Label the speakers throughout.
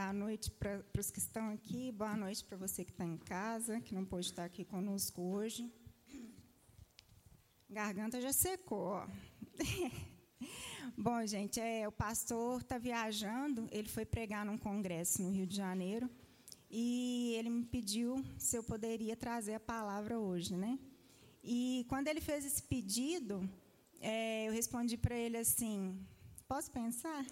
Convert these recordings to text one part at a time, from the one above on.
Speaker 1: Boa noite para os que estão aqui, boa noite para você que está em casa, que não pôde estar aqui conosco hoje. Garganta já secou, ó. Bom, gente, é, o pastor está viajando, ele foi pregar num congresso no Rio de Janeiro e ele me pediu se eu poderia trazer a palavra hoje, né? E quando ele fez esse pedido, é, eu respondi para ele assim: Posso pensar?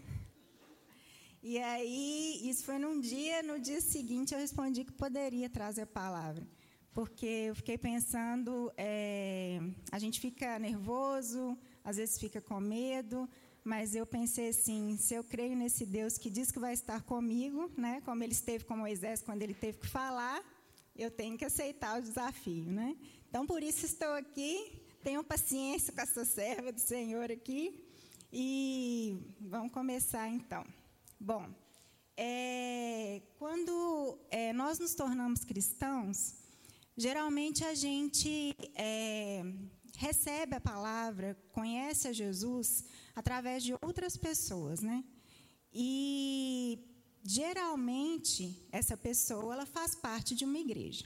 Speaker 1: E aí, isso foi num dia, no dia seguinte eu respondi que poderia trazer a palavra. Porque eu fiquei pensando, é, a gente fica nervoso, às vezes fica com medo, mas eu pensei assim, se eu creio nesse Deus que diz que vai estar comigo, né, como ele esteve com Moisés quando ele teve que falar, eu tenho que aceitar o desafio, né? Então por isso estou aqui, tenham paciência com essa serva do Senhor aqui e vamos começar então. Bom, é, quando é, nós nos tornamos cristãos, geralmente a gente é, recebe a palavra, conhece a Jesus através de outras pessoas, né? E geralmente essa pessoa ela faz parte de uma igreja.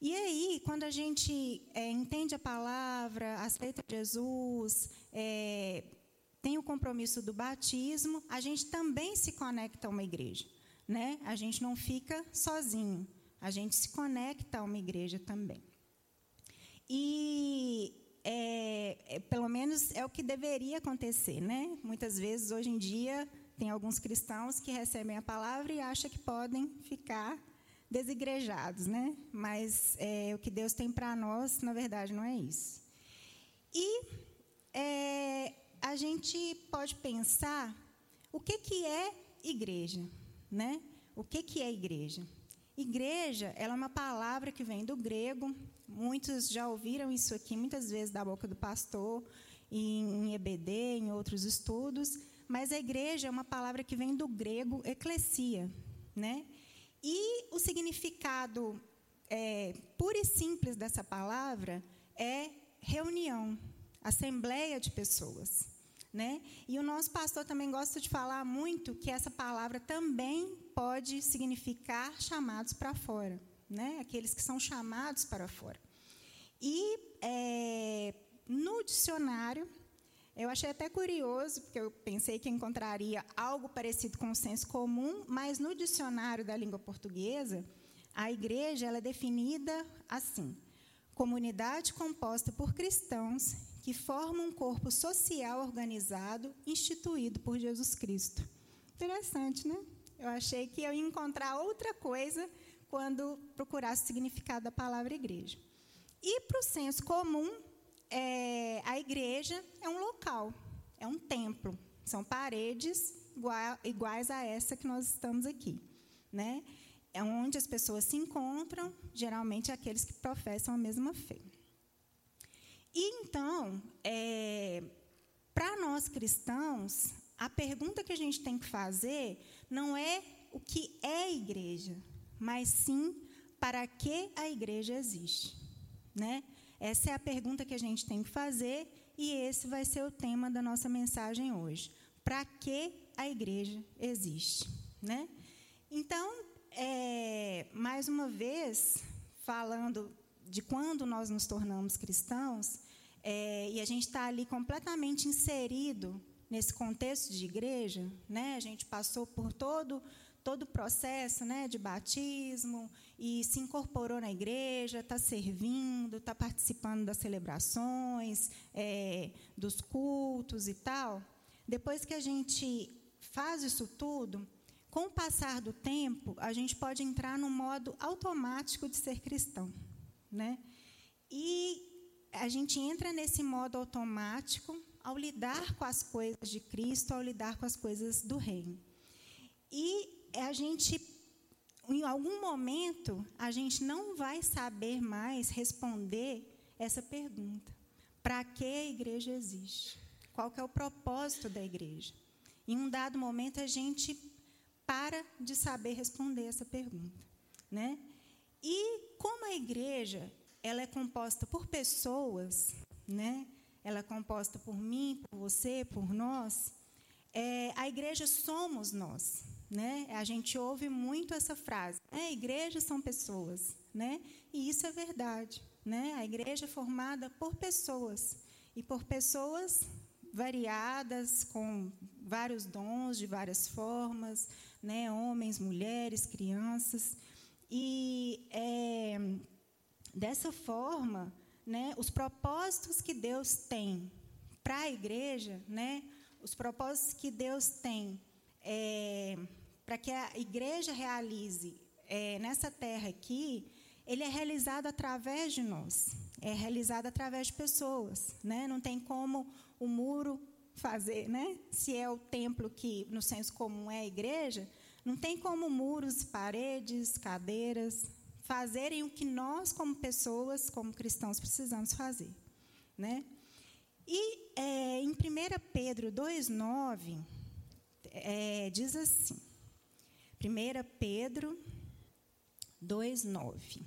Speaker 1: E aí, quando a gente é, entende a palavra, aceita Jesus, é, compromisso do batismo, a gente também se conecta a uma igreja. Né? A gente não fica sozinho, a gente se conecta a uma igreja também. E é, é, pelo menos é o que deveria acontecer, né? Muitas vezes hoje em dia tem alguns cristãos que recebem a palavra e acham que podem ficar desigrejados, né? Mas é, o que Deus tem para nós, na verdade, não é isso. E é, a gente pode pensar o que, que é igreja, né? O que, que é igreja? Igreja, ela é uma palavra que vem do grego. Muitos já ouviram isso aqui muitas vezes da boca do pastor, em EBD, em outros estudos. Mas a igreja é uma palavra que vem do grego eclesia, né? E o significado é, puro e simples dessa palavra é reunião, assembleia de pessoas. Né? E o nosso pastor também gosta de falar muito que essa palavra também pode significar chamados para fora, né? aqueles que são chamados para fora. E é, no dicionário, eu achei até curioso, porque eu pensei que encontraria algo parecido com o senso comum, mas no dicionário da língua portuguesa, a igreja é definida assim: comunidade composta por cristãos que formam um corpo social organizado instituído por Jesus Cristo. Interessante, né? Eu achei que eu ia encontrar outra coisa quando procurasse o significado da palavra igreja. E para o senso comum, é, a igreja é um local, é um templo, são paredes iguais a essa que nós estamos aqui, né? É onde as pessoas se encontram, geralmente aqueles que professam a mesma fé. E então, é, para nós cristãos, a pergunta que a gente tem que fazer não é o que é igreja, mas sim para que a igreja existe, né? Essa é a pergunta que a gente tem que fazer e esse vai ser o tema da nossa mensagem hoje. Para que a igreja existe, né? Então, é, mais uma vez, falando de quando nós nos tornamos cristãos, é, e a gente está ali completamente inserido nesse contexto de igreja, né? A gente passou por todo todo o processo, né, de batismo e se incorporou na igreja, está servindo, está participando das celebrações, é, dos cultos e tal. Depois que a gente faz isso tudo, com o passar do tempo, a gente pode entrar no modo automático de ser cristão, né? E a gente entra nesse modo automático ao lidar com as coisas de Cristo, ao lidar com as coisas do reino. E a gente, em algum momento, a gente não vai saber mais responder essa pergunta: para que a igreja existe? Qual que é o propósito da igreja? Em um dado momento, a gente para de saber responder essa pergunta, né? E como a igreja ela é composta por pessoas, né? Ela é composta por mim, por você, por nós. É, a igreja somos nós, né? A gente ouve muito essa frase: é, igrejas são pessoas, né? E isso é verdade, né? A igreja é formada por pessoas e por pessoas variadas, com vários dons de várias formas, né? Homens, mulheres, crianças. E é, dessa forma, né? Os propósitos que Deus tem para a igreja, né? Os propósitos que Deus tem é, para que a igreja realize é, nessa terra aqui, ele é realizado através de nós, é realizado através de pessoas, né? Não tem como o muro fazer, né? Se é o templo que no senso comum é a igreja, não tem como muros, paredes, cadeiras fazerem o que nós como pessoas, como cristãos precisamos fazer, né? E é, em 1 Pedro 2,9, é, diz assim: 1 Pedro 2,9.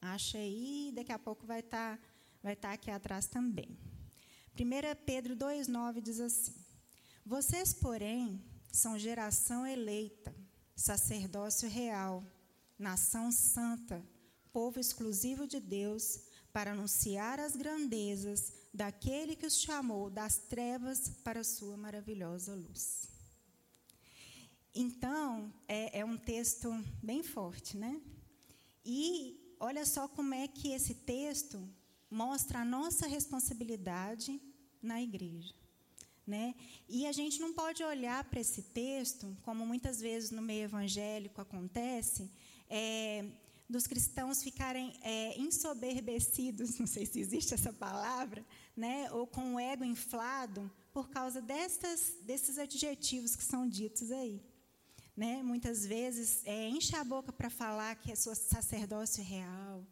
Speaker 1: Acha aí, daqui a pouco vai estar tá, vai tá aqui atrás também. 1 Pedro 2,9 diz assim: Vocês, porém, são geração eleita, sacerdócio real, nação santa, povo exclusivo de Deus, para anunciar as grandezas daquele que os chamou das trevas para a sua maravilhosa luz. Então, é, é um texto bem forte, né? E olha só como é que esse texto mostra a nossa responsabilidade na igreja. Né? E a gente não pode olhar para esse texto, como muitas vezes no meio evangélico acontece, é, dos cristãos ficarem é, ensoberbecidos, não sei se existe essa palavra, né? ou com o ego inflado, por causa destas, desses adjetivos que são ditos aí né, muitas vezes é, enche a boca para falar que é sua sacerdócio real,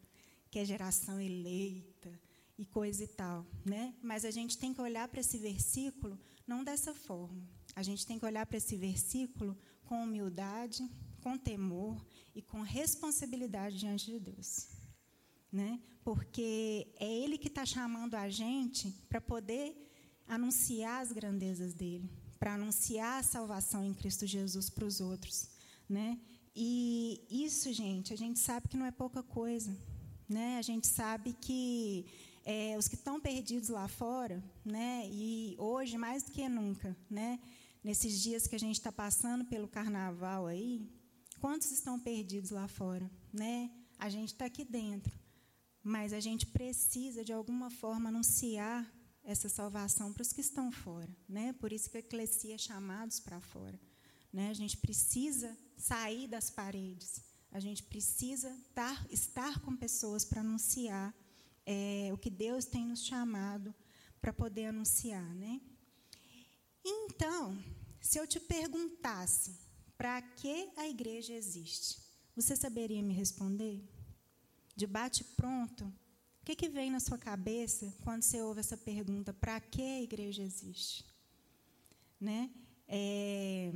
Speaker 1: que é geração eleita e coisa e tal, né? Mas a gente tem que olhar para esse versículo não dessa forma. A gente tem que olhar para esse versículo com humildade, com temor e com responsabilidade diante de Deus, né? Porque é Ele que está chamando a gente para poder anunciar as grandezas dele, para anunciar a salvação em Cristo Jesus para os outros, né? E isso, gente, a gente sabe que não é pouca coisa, né? A gente sabe que é, os que estão perdidos lá fora, né? E hoje mais do que nunca, né? Nesses dias que a gente está passando pelo Carnaval aí, quantos estão perdidos lá fora, né? A gente está aqui dentro, mas a gente precisa de alguma forma anunciar essa salvação para os que estão fora, né? Por isso que a eclesia é chamados para fora, né? A gente precisa sair das paredes, a gente precisa estar, estar com pessoas para anunciar é, o que Deus tem nos chamado para poder anunciar, né? Então, se eu te perguntasse para que a igreja existe, você saberia me responder? De bate pronto, o que, que vem na sua cabeça quando você ouve essa pergunta: para que a igreja existe? Né? É,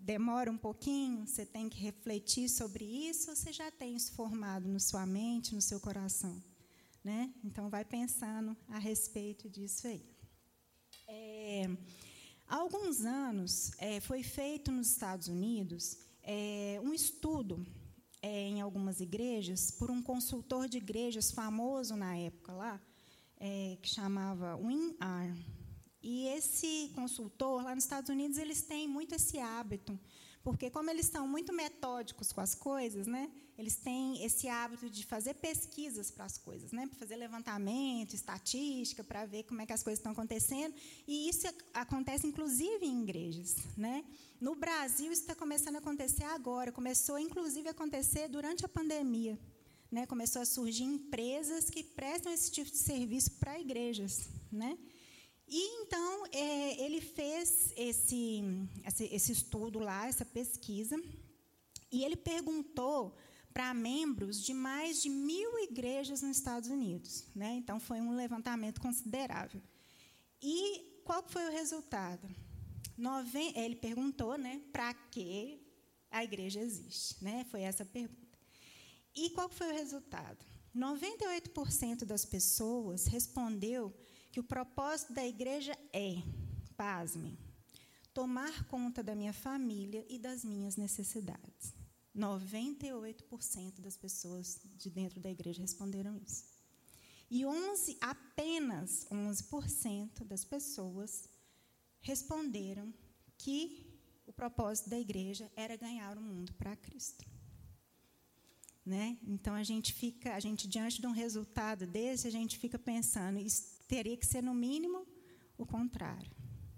Speaker 1: demora um pouquinho, você tem que refletir sobre isso, ou você já tem isso formado na sua mente, no seu coração? Né? Então, vai pensando a respeito disso aí. É, há alguns anos, é, foi feito nos Estados Unidos é, um estudo é, em algumas igrejas por um consultor de igrejas famoso na época lá, é, que chamava WinR. E esse consultor, lá nos Estados Unidos, eles têm muito esse hábito, porque como eles são muito metódicos com as coisas, né, eles têm esse hábito de fazer pesquisas para as coisas, né, para fazer levantamento, estatística, para ver como é que as coisas estão acontecendo. E isso acontece, inclusive, em igrejas. Né? No Brasil, isso está começando a acontecer agora. Começou, inclusive, a acontecer durante a pandemia. Né? Começou a surgir empresas que prestam esse tipo de serviço para igrejas. Né? E então é, ele fez esse, esse, estudo lá, essa pesquisa, e ele perguntou para membros de mais de mil igrejas nos Estados Unidos. Né? Então foi um levantamento considerável. E qual foi o resultado? Noven... Ele perguntou, né, para que a igreja existe, né? Foi essa a pergunta. E qual foi o resultado? 98% das pessoas respondeu que o propósito da igreja é, pasmem, tomar conta da minha família e das minhas necessidades. 98% das pessoas de dentro da igreja responderam isso. E 11, apenas 11% das pessoas responderam que o propósito da igreja era ganhar o mundo para Cristo. Né? Então a gente fica, a gente diante de um resultado desse, a gente fica pensando, isso teria que ser no mínimo o contrário,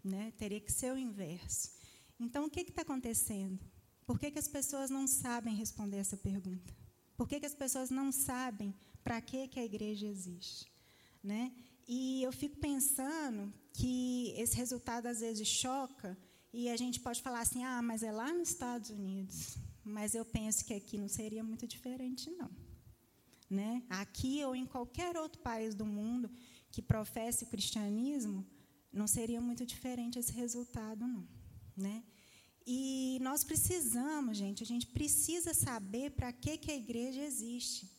Speaker 1: né? Teria que ser o inverso. Então o que está acontecendo? Por que, que as pessoas não sabem responder essa pergunta? Por que, que as pessoas não sabem para que, que a igreja existe? Né? E eu fico pensando que esse resultado às vezes choca e a gente pode falar assim, ah, mas é lá nos Estados Unidos. Mas eu penso que aqui não seria muito diferente, não. Né? Aqui ou em qualquer outro país do mundo que professe o cristianismo, não seria muito diferente esse resultado, não. Né? E nós precisamos, gente, a gente precisa saber para que, que a igreja existe.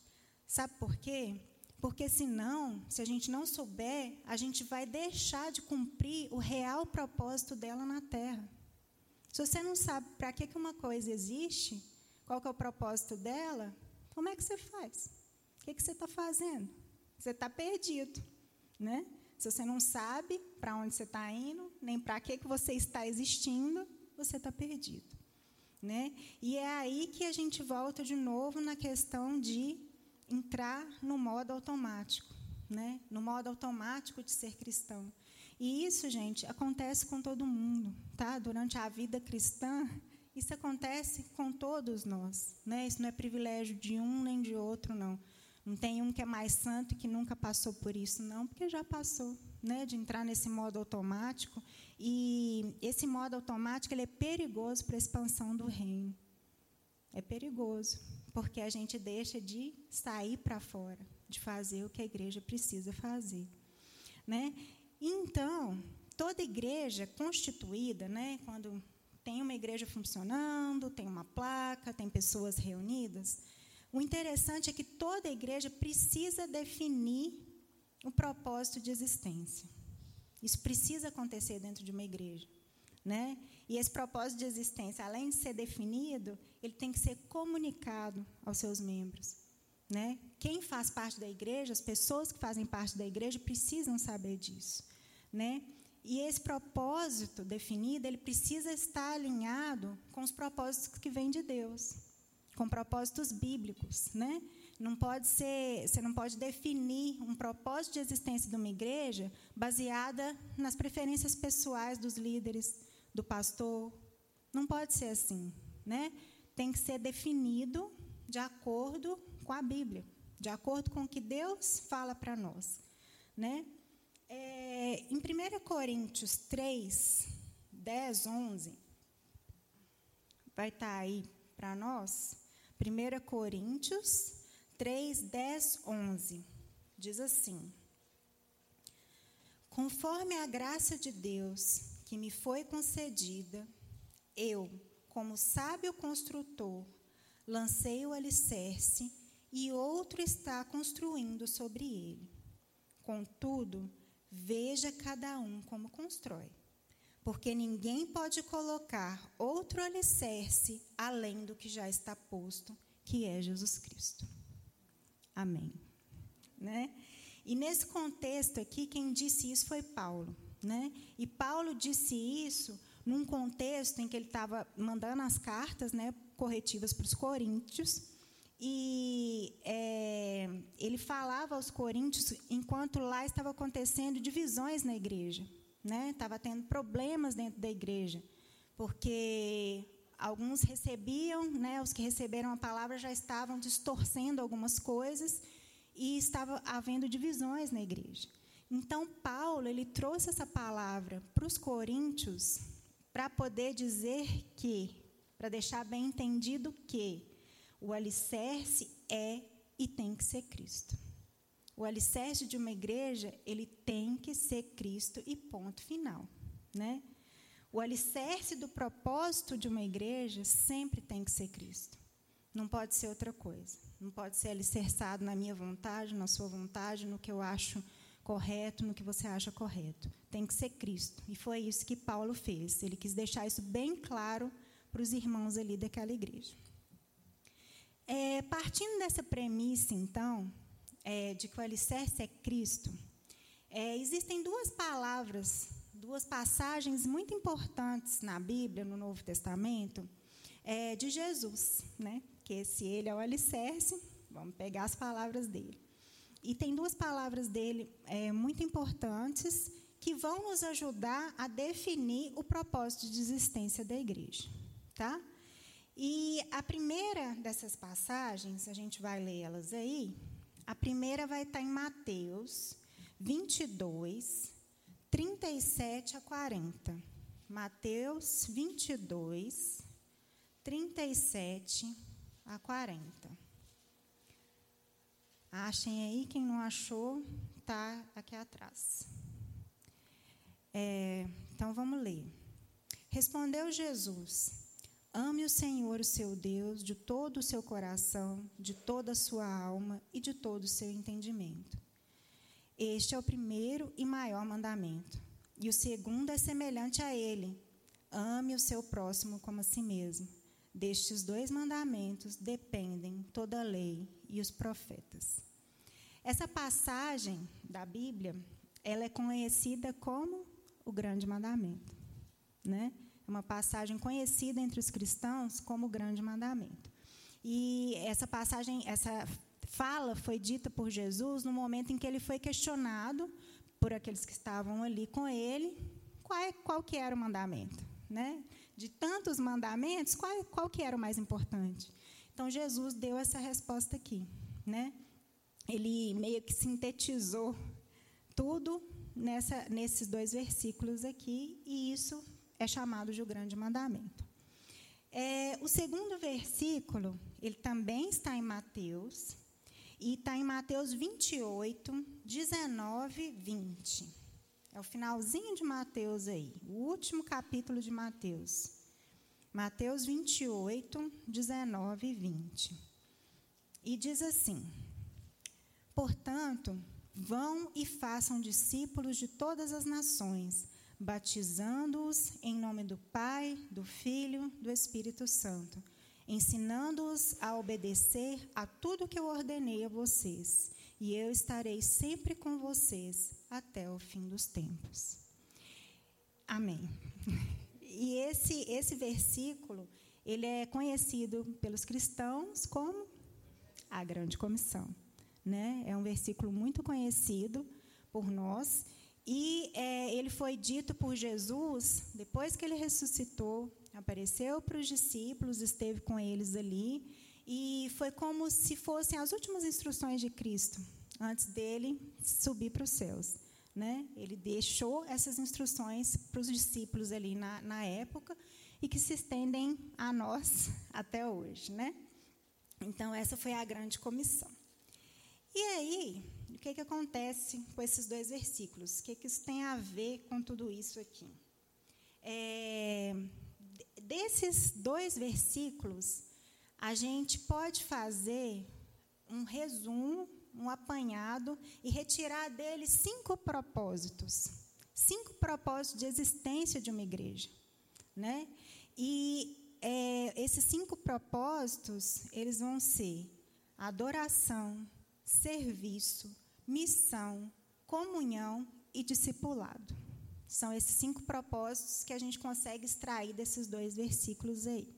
Speaker 1: Sabe por quê? Porque senão, se a gente não souber, a gente vai deixar de cumprir o real propósito dela na terra. Se você não sabe para que, que uma coisa existe, qual que é o propósito dela, como é que você faz? O que, que você está fazendo? Você está perdido, né? Se você não sabe para onde você está indo, nem para que, que você está existindo, você está perdido. Né? E é aí que a gente volta de novo na questão de entrar no modo automático, né? no modo automático de ser cristão. E isso, gente, acontece com todo mundo. Tá? Durante a vida cristã, isso acontece com todos nós. Né? Isso não é privilégio de um nem de outro, não. Não tem um que é mais santo e que nunca passou por isso, não, porque já passou, né, de entrar nesse modo automático. E esse modo automático ele é perigoso para a expansão do reino. É perigoso, porque a gente deixa de sair para fora, de fazer o que a igreja precisa fazer. Né? Então, toda igreja constituída, né, quando tem uma igreja funcionando, tem uma placa, tem pessoas reunidas, o interessante é que toda igreja precisa definir o propósito de existência. Isso precisa acontecer dentro de uma igreja. Né? E esse propósito de existência, além de ser definido, ele tem que ser comunicado aos seus membros. Né? Quem faz parte da igreja, as pessoas que fazem parte da igreja, precisam saber disso. Né? E esse propósito definido, ele precisa estar alinhado com os propósitos que vêm de Deus com propósitos bíblicos, né? Não pode ser, você não pode definir um propósito de existência de uma igreja baseada nas preferências pessoais dos líderes, do pastor. Não pode ser assim, né? Tem que ser definido de acordo com a Bíblia, de acordo com o que Deus fala para nós, né? É, em 1 Coríntios 3, 10, 11, vai estar tá aí para nós. 1 Coríntios 3, 10, 11. Diz assim: Conforme a graça de Deus que me foi concedida, eu, como sábio construtor, lancei o alicerce e outro está construindo sobre ele. Contudo, veja cada um como constrói porque ninguém pode colocar outro alicerce além do que já está posto, que é Jesus Cristo. Amém. Né? E nesse contexto aqui, quem disse isso foi Paulo. Né? E Paulo disse isso num contexto em que ele estava mandando as cartas né, corretivas para os coríntios. E é, ele falava aos coríntios enquanto lá estava acontecendo divisões na igreja né? Estava tendo problemas dentro da igreja, porque alguns recebiam, né? Os que receberam a palavra já estavam distorcendo algumas coisas e estava havendo divisões na igreja. Então Paulo ele trouxe essa palavra para os coríntios para poder dizer que, para deixar bem entendido que o alicerce é e tem que ser Cristo. O alicerce de uma igreja, ele tem que ser Cristo e ponto final, né? O alicerce do propósito de uma igreja sempre tem que ser Cristo. Não pode ser outra coisa. Não pode ser alicerçado na minha vontade, na sua vontade, no que eu acho correto no que você acha correto. Tem que ser Cristo. E foi isso que Paulo fez. Ele quis deixar isso bem claro para os irmãos ali daquela igreja. É, partindo dessa premissa, então, é, de que o alicerce é Cristo, é, existem duas palavras, duas passagens muito importantes na Bíblia, no Novo Testamento, é, de Jesus, né? que se ele é o alicerce, vamos pegar as palavras dele. E tem duas palavras dele é, muito importantes que vão nos ajudar a definir o propósito de existência da igreja. Tá? E a primeira dessas passagens, a gente vai ler elas aí. A primeira vai estar em Mateus 22, 37 a 40. Mateus 22, 37 a 40. Achem aí, quem não achou, está aqui atrás. É, então vamos ler. Respondeu Jesus: Ame o Senhor, o seu Deus, de todo o seu coração, de toda a sua alma e de todo o seu entendimento. Este é o primeiro e maior mandamento. E o segundo é semelhante a ele: ame o seu próximo como a si mesmo. Destes dois mandamentos dependem toda a lei e os profetas. Essa passagem da Bíblia, ela é conhecida como o grande mandamento, né? É uma passagem conhecida entre os cristãos como o grande mandamento. E essa passagem, essa fala foi dita por Jesus no momento em que ele foi questionado por aqueles que estavam ali com ele, qual, é, qual que era o mandamento, né? De tantos mandamentos, qual, qual que era o mais importante? Então Jesus deu essa resposta aqui, né? Ele meio que sintetizou tudo nessa, nesses dois versículos aqui, e isso é chamado de o grande mandamento. É, o segundo versículo, ele também está em Mateus, e está em Mateus 28, 19, 20. É o finalzinho de Mateus aí, o último capítulo de Mateus. Mateus 28, 19 e 20. E diz assim: Portanto, vão e façam discípulos de todas as nações batizando-os em nome do Pai, do Filho, do Espírito Santo, ensinando-os a obedecer a tudo que eu ordenei a vocês, e eu estarei sempre com vocês até o fim dos tempos. Amém. E esse esse versículo, ele é conhecido pelos cristãos como a grande comissão, né? É um versículo muito conhecido por nós e é, ele foi dito por Jesus, depois que ele ressuscitou, apareceu para os discípulos, esteve com eles ali, e foi como se fossem as últimas instruções de Cristo, antes dele subir para os céus. Né? Ele deixou essas instruções para os discípulos ali na, na época e que se estendem a nós até hoje. Né? Então, essa foi a grande comissão. E aí, o que, que acontece com esses dois versículos? O que, que isso tem a ver com tudo isso aqui? É, desses dois versículos, a gente pode fazer um resumo, um apanhado e retirar deles cinco propósitos. Cinco propósitos de existência de uma igreja. Né? E é, esses cinco propósitos, eles vão ser adoração, serviço, missão, comunhão e discipulado. São esses cinco propósitos que a gente consegue extrair desses dois versículos aí.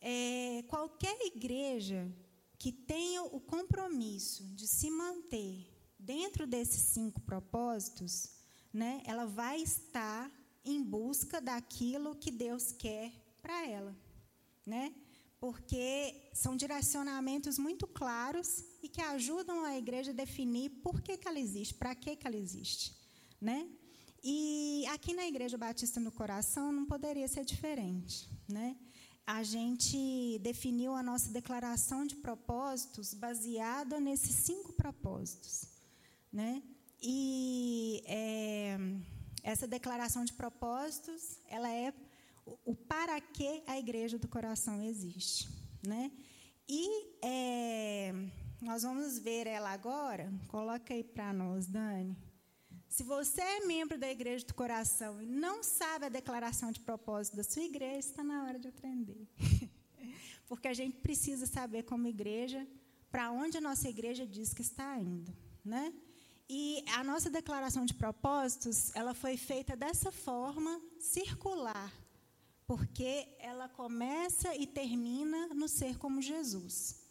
Speaker 1: É, qualquer igreja que tenha o compromisso de se manter dentro desses cinco propósitos, né, ela vai estar em busca daquilo que Deus quer para ela, né? porque são direcionamentos muito claros e que ajudam a igreja a definir por que, que ela existe, para que, que ela existe. Né? E aqui na Igreja Batista no Coração não poderia ser diferente. Né? A gente definiu a nossa declaração de propósitos baseada nesses cinco propósitos. Né? E é, essa declaração de propósitos, ela é o, para que a igreja do coração existe. Né? E é, nós vamos ver ela agora. Coloca aí para nós, Dani. Se você é membro da igreja do coração e não sabe a declaração de propósito da sua igreja, está na hora de aprender. Porque a gente precisa saber, como igreja, para onde a nossa igreja diz que está indo. Né? E a nossa declaração de propósitos, ela foi feita dessa forma, circular, porque ela começa e termina no ser como Jesus.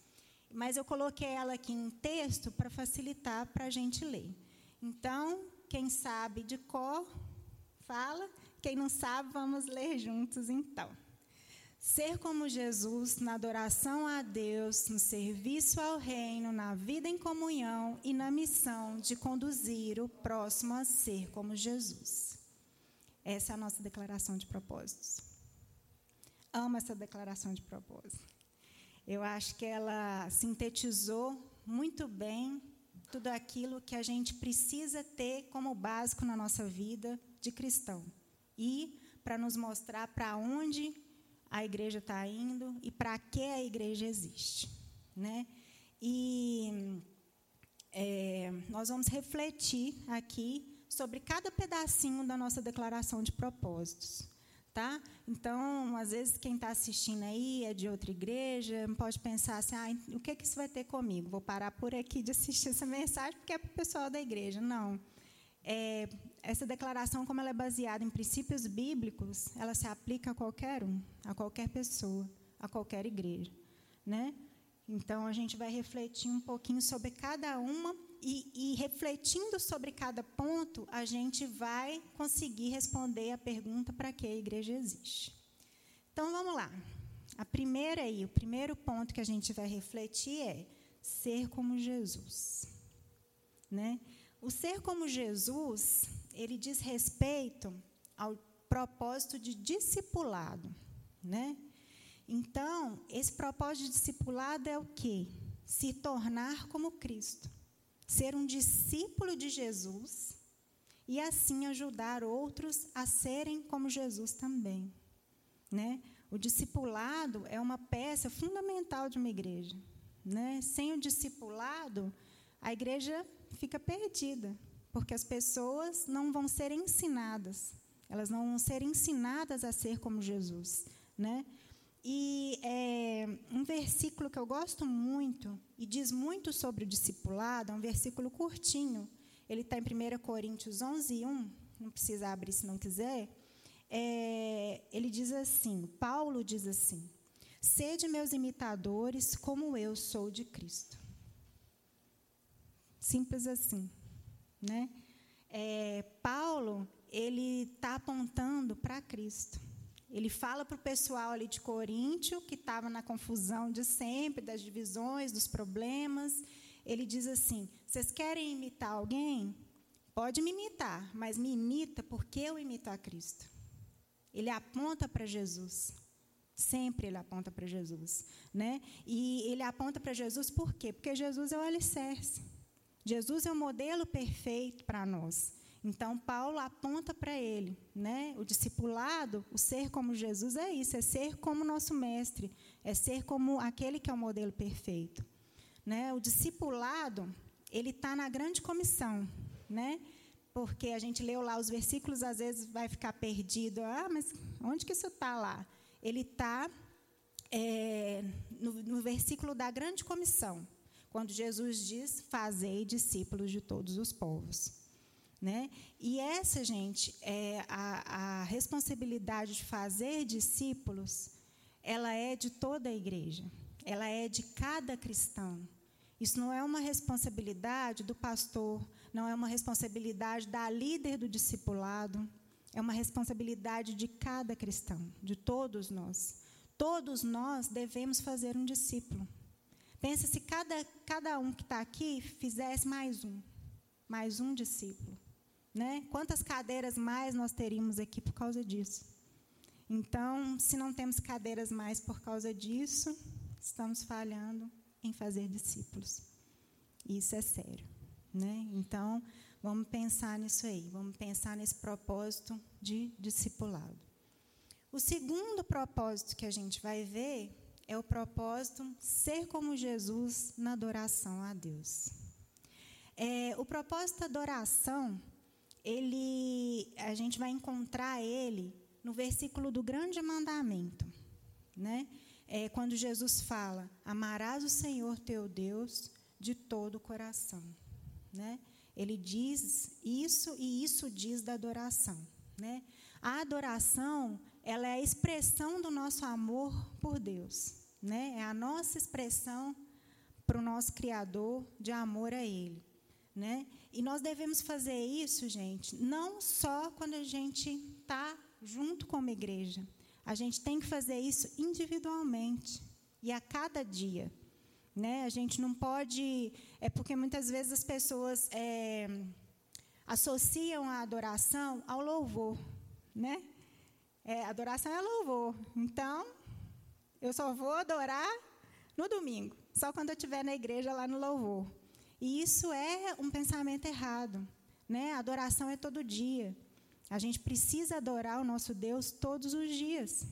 Speaker 1: Mas eu coloquei ela aqui em texto para facilitar para a gente ler. Então, quem sabe de cor, fala. Quem não sabe, vamos ler juntos então. Ser como Jesus na adoração a Deus, no serviço ao Reino, na vida em comunhão e na missão de conduzir o próximo a ser como Jesus. Essa é a nossa declaração de propósitos. Amo essa declaração de propósito. Eu acho que ela sintetizou muito bem tudo aquilo que a gente precisa ter como básico na nossa vida de cristão. E para nos mostrar para onde a igreja está indo e para que a igreja existe. Né? E é, nós vamos refletir aqui sobre cada pedacinho da nossa declaração de propósitos. Tá? Então, às vezes, quem está assistindo aí é de outra igreja, pode pensar assim: ah, o que, que isso vai ter comigo? Vou parar por aqui de assistir essa mensagem porque é para o pessoal da igreja. Não. É, essa declaração, como ela é baseada em princípios bíblicos, ela se aplica a qualquer um, a qualquer pessoa, a qualquer igreja. Né? Então, a gente vai refletir um pouquinho sobre cada uma e, e, refletindo sobre cada ponto, a gente vai conseguir responder a pergunta para que a igreja existe. Então vamos lá. A primeira aí, o primeiro ponto que a gente vai refletir é ser como Jesus, né? O ser como Jesus, ele diz respeito ao propósito de discipulado, né? Então, esse propósito de discipulado é o quê? Se tornar como Cristo ser um discípulo de Jesus e assim ajudar outros a serem como Jesus também. Né? O discipulado é uma peça fundamental de uma igreja. Né? Sem o discipulado, a igreja fica perdida, porque as pessoas não vão ser ensinadas, elas não vão ser ensinadas a ser como Jesus. Né? E é, um versículo que eu gosto muito e diz muito sobre o discipulado, é um versículo curtinho. Ele está em 1 Coríntios 11, 1. Não precisa abrir se não quiser. É, ele diz assim: Paulo diz assim: Sede meus imitadores, como eu sou de Cristo. Simples assim, né? É, Paulo ele está apontando para Cristo. Ele fala para o pessoal ali de Coríntio, que estava na confusão de sempre, das divisões, dos problemas. Ele diz assim: vocês querem imitar alguém? Pode me imitar, mas me imita porque eu imito a Cristo. Ele aponta para Jesus. Sempre ele aponta para Jesus. Né? E ele aponta para Jesus por quê? Porque Jesus é o alicerce. Jesus é o modelo perfeito para nós. Então, Paulo aponta para ele. Né? O discipulado, o ser como Jesus é isso, é ser como nosso mestre, é ser como aquele que é o modelo perfeito. Né? O discipulado, ele está na grande comissão. Né? Porque a gente leu lá os versículos, às vezes vai ficar perdido. Ah, mas onde que isso está lá? Ele está é, no, no versículo da grande comissão, quando Jesus diz: Fazei discípulos de todos os povos. Né? E essa, gente, é a, a responsabilidade de fazer discípulos, ela é de toda a igreja, ela é de cada cristão. Isso não é uma responsabilidade do pastor, não é uma responsabilidade da líder do discipulado, é uma responsabilidade de cada cristão, de todos nós. Todos nós devemos fazer um discípulo. Pensa se cada, cada um que está aqui fizesse mais um, mais um discípulo. Né? Quantas cadeiras mais nós teríamos aqui por causa disso? Então, se não temos cadeiras mais por causa disso, estamos falhando em fazer discípulos. Isso é sério. Né? Então, vamos pensar nisso aí, vamos pensar nesse propósito de discipulado. O segundo propósito que a gente vai ver é o propósito ser como Jesus na adoração a Deus. É, o propósito da adoração ele, a gente vai encontrar ele no versículo do grande mandamento, né? É quando Jesus fala: "Amarás o Senhor teu Deus de todo o coração", né? Ele diz isso e isso diz da adoração, né? A adoração, ela é a expressão do nosso amor por Deus, né? É a nossa expressão para o nosso Criador de amor a Ele. Né? E nós devemos fazer isso, gente, não só quando a gente está junto com uma igreja. A gente tem que fazer isso individualmente e a cada dia. Né? A gente não pode. É porque muitas vezes as pessoas é, associam a adoração ao louvor. Né? É, adoração é louvor. Então, eu só vou adorar no domingo, só quando eu estiver na igreja lá no louvor. E isso é um pensamento errado. Né? A adoração é todo dia. A gente precisa adorar o nosso Deus todos os dias.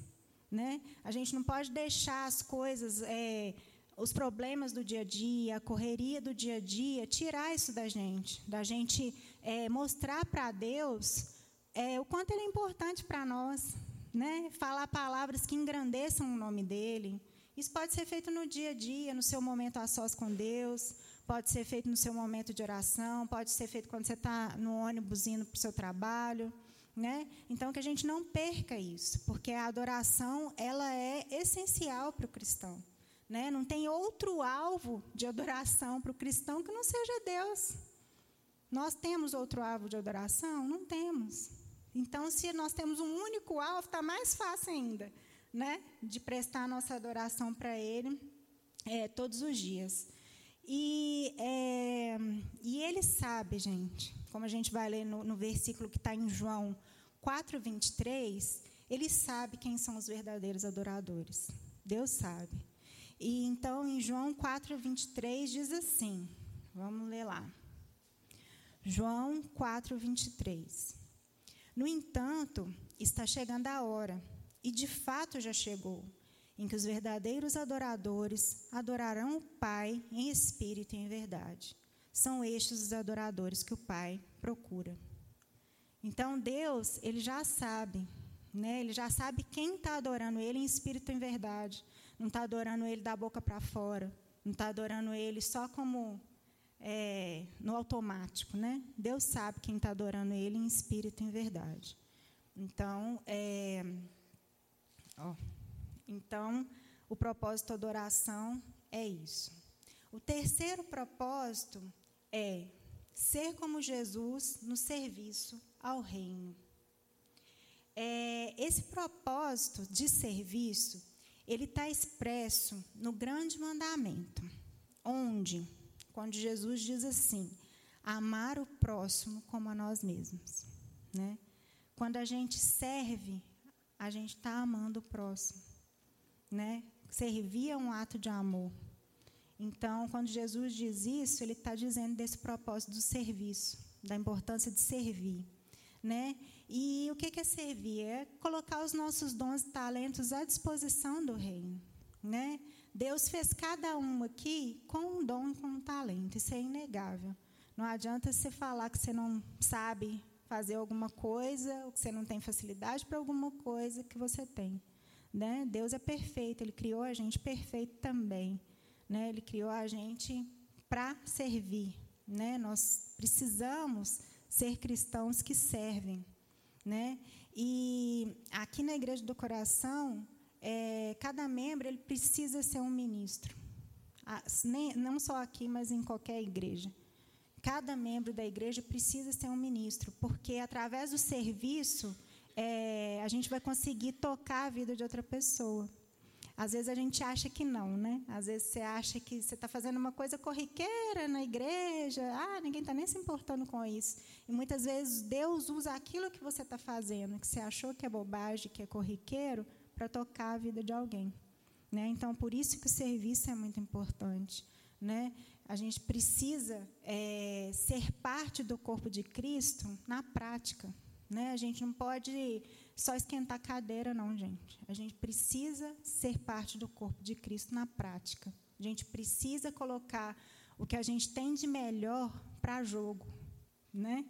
Speaker 1: Né? A gente não pode deixar as coisas, é, os problemas do dia a dia, a correria do dia a dia, tirar isso da gente. Da gente é, mostrar para Deus é, o quanto Ele é importante para nós. Né? Falar palavras que engrandeçam o nome dEle. Isso pode ser feito no dia a dia, no seu momento a sós com Deus pode ser feito no seu momento de oração, pode ser feito quando você está no ônibus indo para o seu trabalho. Né? Então, que a gente não perca isso, porque a adoração ela é essencial para o cristão. Né? Não tem outro alvo de adoração para o cristão que não seja Deus. Nós temos outro alvo de adoração? Não temos. Então, se nós temos um único alvo, está mais fácil ainda né? de prestar nossa adoração para Ele é, todos os dias. E, é, e ele sabe, gente, como a gente vai ler no, no versículo que está em João 4, 23, ele sabe quem são os verdadeiros adoradores. Deus sabe. E então, em João 4, 23, diz assim: vamos ler lá. João 4, 23. No entanto, está chegando a hora, e de fato já chegou em que os verdadeiros adoradores adorarão o Pai em espírito e em verdade. São estes os adoradores que o Pai procura. Então Deus, ele já sabe, né? Ele já sabe quem está adorando Ele em espírito e em verdade. Não está adorando Ele da boca para fora. Não está adorando Ele só como é, no automático, né? Deus sabe quem está adorando Ele em espírito e em verdade. Então, é, ó, então, o propósito da adoração é isso. O terceiro propósito é ser como Jesus no serviço ao reino. É, esse propósito de serviço, ele está expresso no grande mandamento, onde, quando Jesus diz assim, amar o próximo como a nós mesmos. Né? Quando a gente serve, a gente está amando o próximo né? Servir é um ato de amor. Então, quando Jesus diz isso, ele está dizendo desse propósito do serviço, da importância de servir, né? E o que é servir? É colocar os nossos dons e talentos à disposição do reino, né? Deus fez cada um aqui com um dom e com um talento, isso é inegável. Não adianta você falar que você não sabe fazer alguma coisa, ou que você não tem facilidade para alguma coisa que você tem. Né? Deus é perfeito, Ele criou a gente perfeito também. Né? Ele criou a gente para servir. Né? Nós precisamos ser cristãos que servem. Né? E aqui na Igreja do Coração, é, cada membro ele precisa ser um ministro. nem, não só aqui, mas em qualquer igreja. Cada membro da igreja precisa ser um ministro, porque através do serviço é, a gente vai conseguir tocar a vida de outra pessoa. Às vezes a gente acha que não, né? Às vezes você acha que você está fazendo uma coisa corriqueira na igreja, ah, ninguém está nem se importando com isso. E muitas vezes Deus usa aquilo que você está fazendo, que você achou que é bobagem, que é corriqueiro, para tocar a vida de alguém. Né? Então, por isso que o serviço é muito importante. Né? A gente precisa é, ser parte do corpo de Cristo na prática. Né? A gente não pode só esquentar a cadeira, não, gente. A gente precisa ser parte do corpo de Cristo na prática. A gente precisa colocar o que a gente tem de melhor para jogo. Né?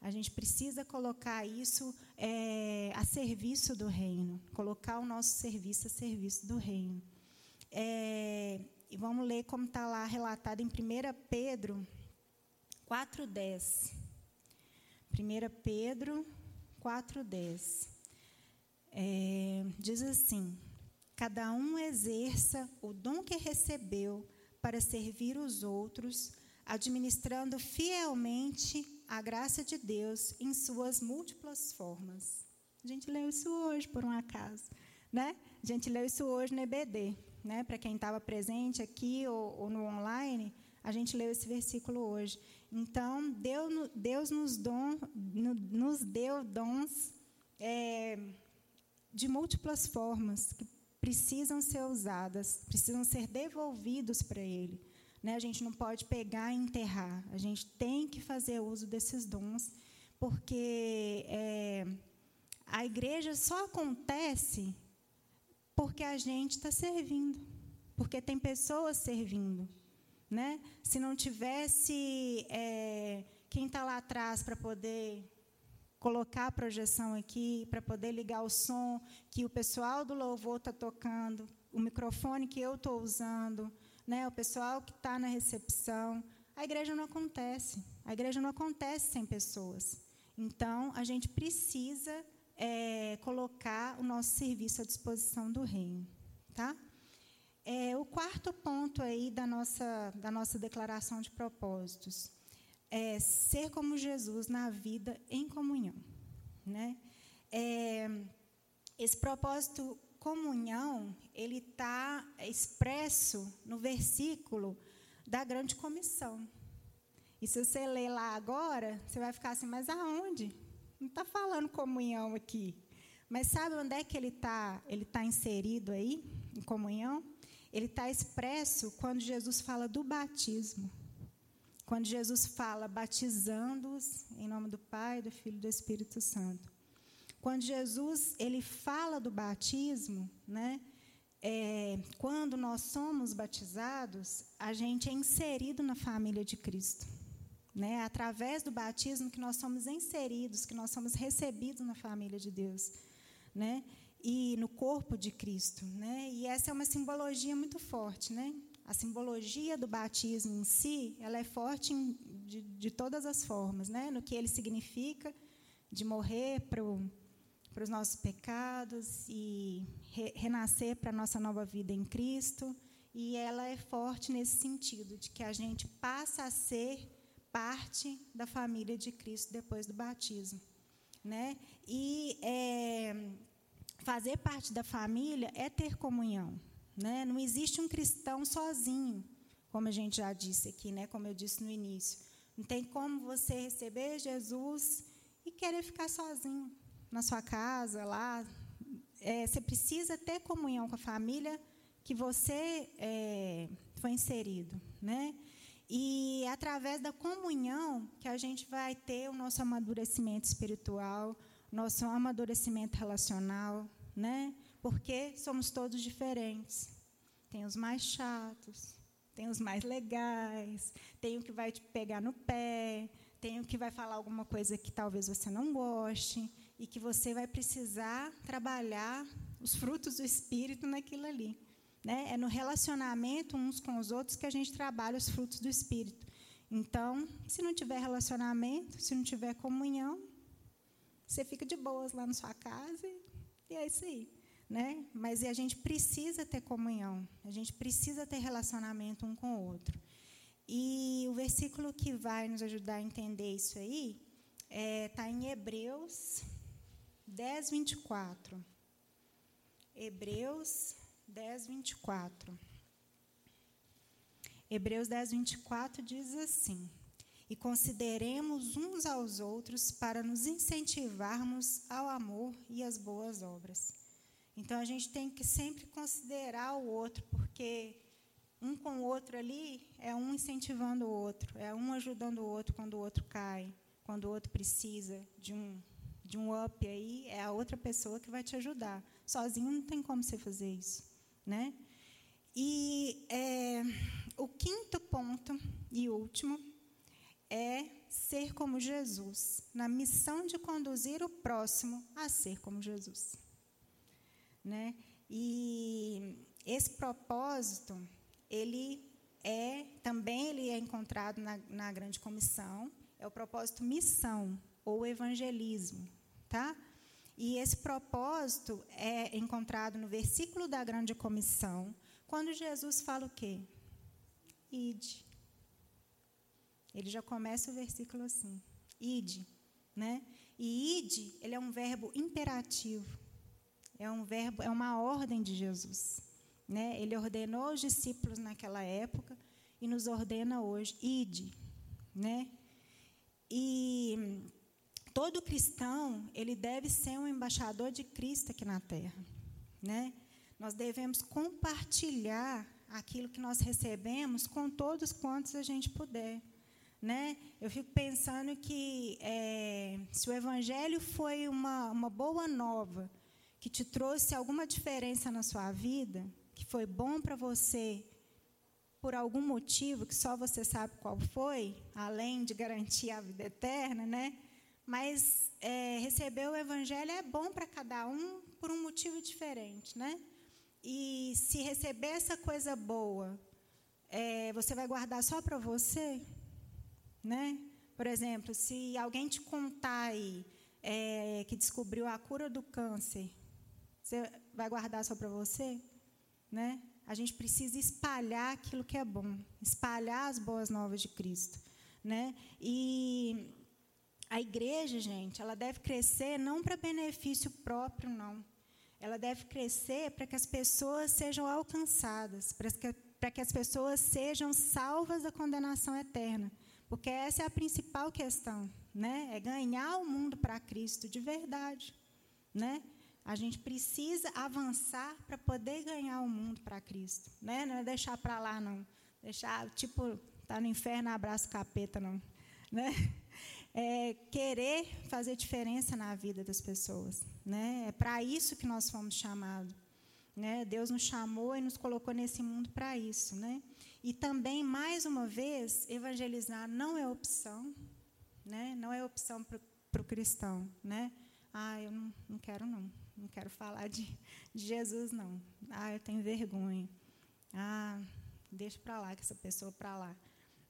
Speaker 1: A gente precisa colocar isso é, a serviço do reino, colocar o nosso serviço a serviço do reino. É, e vamos ler como está lá relatado em 1 Pedro 4,10. 1 Pedro 4,10. É, diz assim: Cada um exerça o dom que recebeu para servir os outros, administrando fielmente a graça de Deus em suas múltiplas formas. A gente leu isso hoje, por um acaso. Né? A gente leu isso hoje no EBD. Né? Para quem estava presente aqui ou, ou, no online, a gente leu esse versículo hoje. Então, Deus, Deus nos, nos deu dons é, de múltiplas formas que precisam ser usadas, precisam ser devolvidos para Ele. Né? A gente não pode pegar e enterrar. A gente tem que fazer uso desses dons, porque é, a igreja só acontece porque a gente está servindo, porque tem pessoas servindo. Né? Se não tivesse é, quem está lá atrás para poder colocar a projeção aqui, para poder ligar o som que o pessoal do louvor está tocando, o microfone que eu estou usando, né, o pessoal que está na recepção. A igreja não acontece. A igreja não acontece sem pessoas. Então, a gente precisa é, colocar o nosso serviço à disposição do reino. Tá? É, o quarto ponto aí da nossa, da nossa declaração de propósitos é ser como Jesus na vida em comunhão. Né? É, esse propósito comunhão, ele está expresso no versículo da grande comissão. E se você ler lá agora, você vai ficar assim, mas aonde? Não está falando comunhão aqui. Mas sabe onde é que ele está ele tá inserido aí, em comunhão? Ele está expresso quando Jesus fala do batismo. Quando Jesus fala batizando-os em nome do Pai, do Filho e do Espírito Santo. Quando Jesus ele fala do batismo, né? É, quando nós somos batizados, a gente é inserido na família de Cristo. Né? É através do batismo que nós somos inseridos, que nós somos recebidos na família de Deus. Né? E no corpo de Cristo. Né? E essa é uma simbologia muito forte. Né? A simbologia do batismo em si, ela é forte em, de, de todas as formas. Né? No que ele significa de morrer para os nossos pecados e re renascer para a nossa nova vida em Cristo. E ela é forte nesse sentido, de que a gente passa a ser parte da família de Cristo depois do batismo. Né? E é, fazer parte da família é ter comunhão. Né? Não existe um cristão sozinho, como a gente já disse aqui, né? como eu disse no início. Não tem como você receber Jesus e querer ficar sozinho na sua casa, lá. É, você precisa ter comunhão com a família que você é, foi inserido, né? E é através da comunhão que a gente vai ter o nosso amadurecimento espiritual, nosso amadurecimento relacional, né? Porque somos todos diferentes. Tem os mais chatos, tem os mais legais, tem o que vai te pegar no pé, tem o que vai falar alguma coisa que talvez você não goste e que você vai precisar trabalhar os frutos do Espírito naquilo ali. Né? É no relacionamento uns com os outros que a gente trabalha os frutos do Espírito. Então, se não tiver relacionamento, se não tiver comunhão, você fica de boas lá na sua casa e, e é isso aí. Né? Mas a gente precisa ter comunhão, a gente precisa ter relacionamento um com o outro. E o versículo que vai nos ajudar a entender isso aí está é, tá em Hebreus 10, 24. Hebreus 10, 24. Hebreus 10, 24 diz assim: E consideremos uns aos outros para nos incentivarmos ao amor e às boas obras. Então a gente tem que sempre considerar o outro, porque um com o outro ali é um incentivando o outro, é um ajudando o outro quando o outro cai, quando o outro precisa de um de um up aí, é a outra pessoa que vai te ajudar. Sozinho não tem como você fazer isso, né? E é, o quinto ponto e último é ser como Jesus, na missão de conduzir o próximo a ser como Jesus. Né? E esse propósito, ele é também ele é encontrado na, na grande comissão, é o propósito missão ou evangelismo, tá? E esse propósito é encontrado no versículo da grande comissão, quando Jesus fala o quê? Ide. Ele já começa o versículo assim: ide, né? E ide, ele é um verbo imperativo. É um verbo, é uma ordem de Jesus, né? Ele ordenou os discípulos naquela época e nos ordena hoje: ide, né? E todo cristão, ele deve ser um embaixador de Cristo aqui na terra, né? Nós devemos compartilhar aquilo que nós recebemos com todos quantos a gente puder. Né? Eu fico pensando que é, se o Evangelho foi uma, uma boa nova, que te trouxe alguma diferença na sua vida, que foi bom para você por algum motivo que só você sabe qual foi, além de garantir a vida eterna, né? Mas é, receber o Evangelho é bom para cada um por um motivo diferente, né? E se receber essa coisa boa, é, você vai guardar só para você? Né? Por exemplo, se alguém te contar aí, é, que descobriu a cura do câncer, você vai guardar só para você? Né? A gente precisa espalhar aquilo que é bom, espalhar as boas novas de Cristo. Né? E a igreja, gente, ela deve crescer não para benefício próprio, não ela deve crescer para que as pessoas sejam alcançadas, para que, para que as pessoas sejam salvas da condenação eterna. Porque essa é a principal questão, né? É ganhar o mundo para Cristo de verdade, né? A gente precisa avançar para poder ganhar o mundo para Cristo, né? Não é deixar para lá não, deixar tipo tá no inferno abraço capeta não, né? é, querer fazer diferença na vida das pessoas. Né? É para isso que nós fomos chamados. Né? Deus nos chamou e nos colocou nesse mundo para isso. Né? E também, mais uma vez, evangelizar não é opção, né? não é opção para o cristão. Né? Ah, eu não, não quero, não. Não quero falar de, de Jesus, não. Ah, eu tenho vergonha. Ah, deixa para lá, que essa pessoa para lá.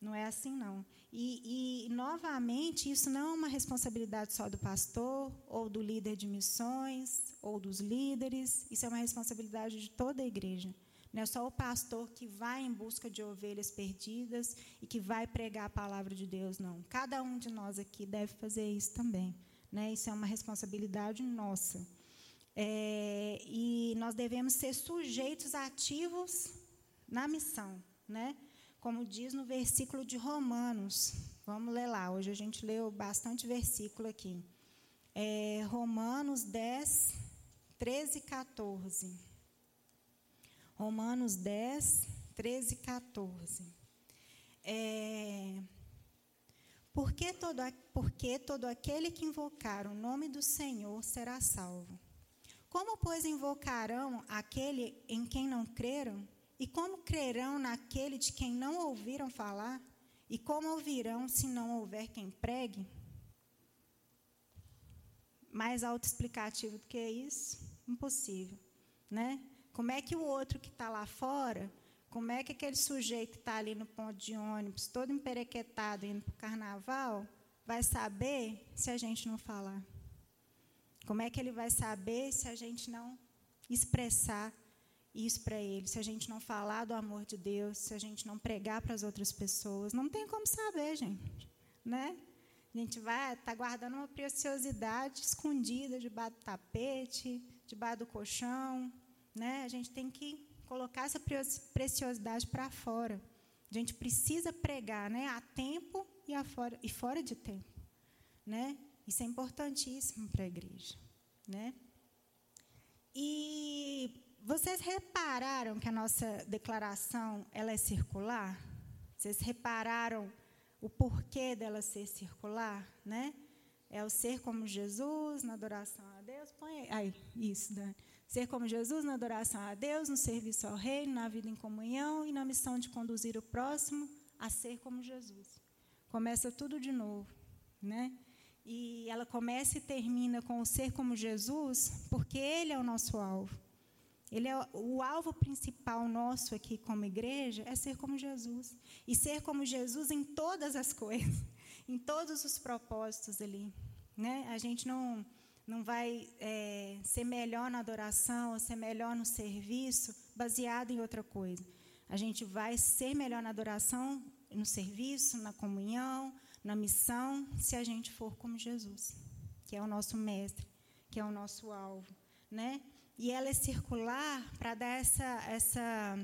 Speaker 1: Não é assim, não. E, e, novamente, isso não é uma responsabilidade só do pastor, ou do líder de missões, ou dos líderes. Isso é uma responsabilidade de toda a igreja. Não é só o pastor que vai em busca de ovelhas perdidas e que vai pregar a palavra de Deus, não. Cada um de nós aqui deve fazer isso também. Né? Isso é uma responsabilidade nossa. É, e nós devemos ser sujeitos ativos na missão. Né? como diz no versículo de Romanos. Vamos ler lá. Hoje a gente leu bastante versículo aqui. É, Romanos 10, 13 e 14. Romanos 10, 13 e 14. É, porque todo, porque todo aquele que invocar o nome do Senhor será salvo. Como, pois, invocarão aquele em quem não creram? E como crerão naquele de quem não ouviram falar? E como ouvirão se não houver quem pregue? Mais autoexplicativo do que isso? Impossível. Né? Como é que o outro que está lá fora, como é que aquele sujeito que está ali no ponto de ônibus, todo emperequetado, indo para o carnaval, vai saber se a gente não falar? Como é que ele vai saber se a gente não expressar isso para ele, se a gente não falar do amor de Deus, se a gente não pregar para as outras pessoas, não tem como saber, gente, né? A gente vai tá guardando uma preciosidade escondida debaixo do tapete, debaixo do colchão, né? A gente tem que colocar essa preciosidade para fora. A gente precisa pregar, né? A tempo e, a fora, e fora de tempo, né? Isso é importantíssimo para a igreja, né? E vocês repararam que a nossa declaração ela é circular? Vocês repararam o porquê dela ser circular, né? É o ser como Jesus na adoração a Deus. Põe aí, isso, Dani. Ser como Jesus na adoração a Deus, no serviço ao reino, na vida em comunhão e na missão de conduzir o próximo a ser como Jesus. Começa tudo de novo, né? E ela começa e termina com o ser como Jesus, porque ele é o nosso alvo. Ele é o alvo principal nosso aqui como igreja é ser como Jesus e ser como Jesus em todas as coisas, em todos os propósitos ali, né? A gente não não vai é, ser melhor na adoração, ou ser melhor no serviço, baseado em outra coisa. A gente vai ser melhor na adoração, no serviço, na comunhão, na missão, se a gente for como Jesus, que é o nosso mestre, que é o nosso alvo, né? E ela é circular para dar essa essa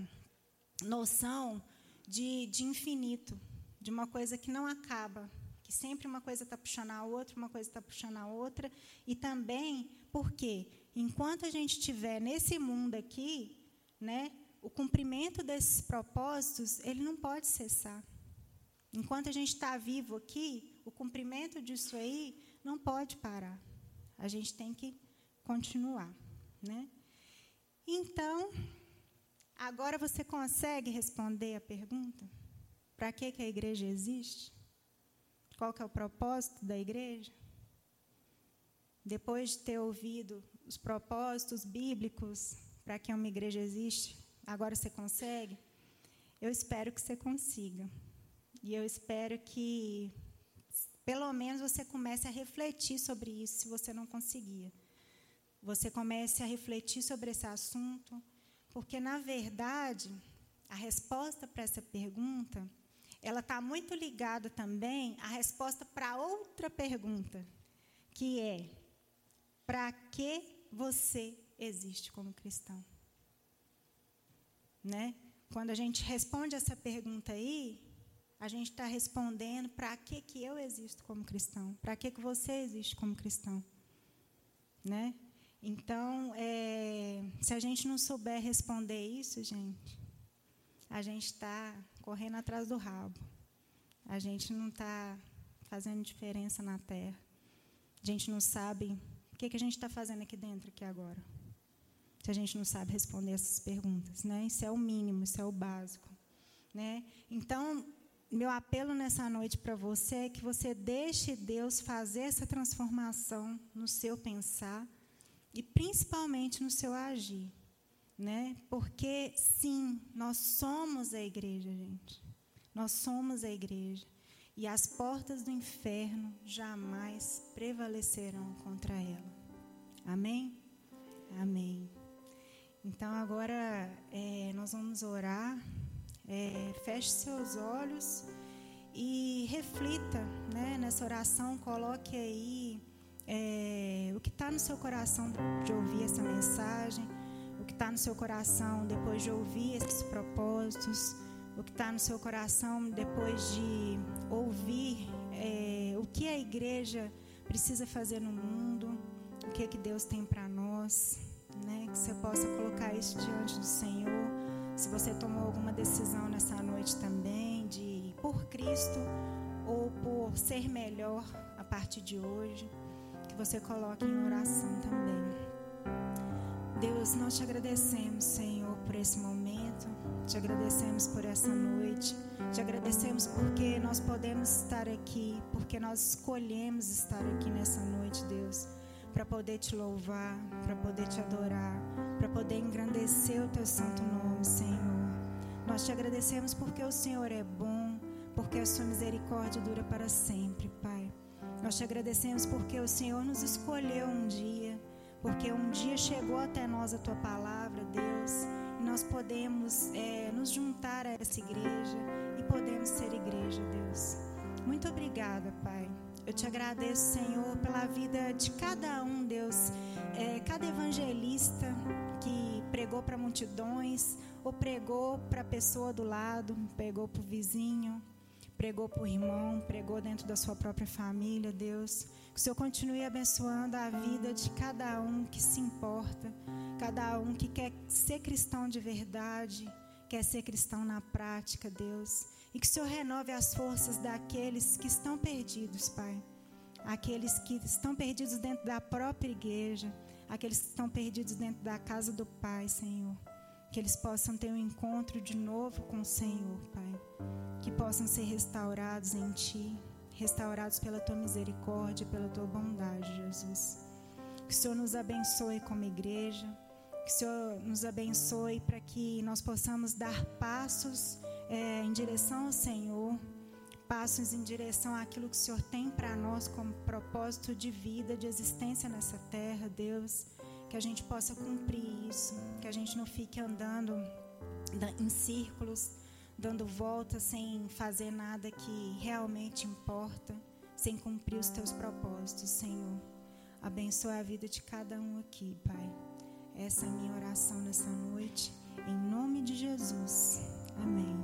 Speaker 1: noção de, de infinito, de uma coisa que não acaba, que sempre uma coisa está puxando a outra, uma coisa está puxando a outra, e também porque enquanto a gente estiver nesse mundo aqui, né, o cumprimento desses propósitos ele não pode cessar. Enquanto a gente está vivo aqui, o cumprimento disso aí não pode parar. A gente tem que continuar, né? Então, agora você consegue responder a pergunta? Para que, que a igreja existe? Qual que é o propósito da igreja? Depois de ter ouvido os propósitos bíblicos para que uma igreja existe, agora você consegue? Eu espero que você consiga. E eu espero que, pelo menos, você comece a refletir sobre isso, se você não conseguia. Você comece a refletir sobre esse assunto, porque, na verdade, a resposta para essa pergunta ela está muito ligada também à resposta para outra pergunta, que é: para que você existe como cristão? Né? Quando a gente responde essa pergunta aí, a gente está respondendo para que, que eu existo como cristão, para que, que você existe como cristão. Né? Então, é, se a gente não souber responder isso, gente, a gente está correndo atrás do rabo. A gente não está fazendo diferença na terra. A gente não sabe o que, que a gente está fazendo aqui dentro, aqui agora. Se a gente não sabe responder essas perguntas, né? Isso é o mínimo, isso é o básico, né? Então, meu apelo nessa noite para você é que você deixe Deus fazer essa transformação no seu pensar e principalmente no seu agir né? Porque sim, nós somos a igreja, gente. Nós somos a igreja e as portas do inferno jamais prevalecerão contra ela. Amém? Amém. Então agora é, nós vamos orar. É, feche seus olhos e reflita né, nessa oração. Coloque aí é, o que está no seu coração de ouvir essa mensagem está no seu coração depois de ouvir esses propósitos, o que está no seu coração depois de ouvir é, o que a igreja precisa fazer no mundo, o que, é que Deus tem para nós, né? que você possa colocar isso diante do Senhor. Se você tomou alguma decisão nessa noite também de por Cristo ou por ser melhor a partir de hoje, que você coloque em oração também. Deus, nós te agradecemos, Senhor, por esse momento. Te agradecemos por essa noite. Te agradecemos porque nós podemos estar aqui, porque nós escolhemos estar aqui nessa noite, Deus, para poder te louvar, para poder te adorar, para poder engrandecer o teu santo nome, Senhor. Nós te agradecemos porque o Senhor é bom, porque a sua misericórdia dura para sempre, Pai. Nós te agradecemos porque o Senhor nos escolheu um dia porque um dia chegou até nós a tua palavra, Deus, e nós podemos é, nos juntar a essa igreja e podemos ser igreja, Deus. Muito obrigada, Pai. Eu te agradeço, Senhor, pela vida de cada um, Deus, é, cada evangelista que pregou para multidões, ou pregou para a pessoa do lado, pregou para o vizinho, pregou o irmão, pregou dentro da sua própria família, Deus. Que o Senhor continue abençoando a vida de cada um que se importa, cada um que quer ser cristão de verdade, quer ser cristão na prática, Deus. E que o Senhor renove as forças daqueles que estão perdidos, Pai. Aqueles que estão perdidos dentro da própria igreja, aqueles que estão perdidos dentro da casa do Pai, Senhor. Que eles possam ter um encontro de novo com o Senhor, Pai. Que possam ser restaurados em Ti restaurados pela tua misericórdia, pela tua bondade, Jesus. Que o Senhor nos abençoe como igreja, que o Senhor nos abençoe para que nós possamos dar passos é, em direção ao Senhor, passos em direção àquilo que o Senhor tem para nós como propósito de vida, de existência nessa terra, Deus. Que a gente possa cumprir isso, que a gente não fique andando em círculos, dando voltas sem fazer nada que realmente importa, sem cumprir os teus propósitos, Senhor. Abençoe a vida de cada um aqui, Pai. Essa é a minha oração nessa noite, em nome de Jesus. Amém.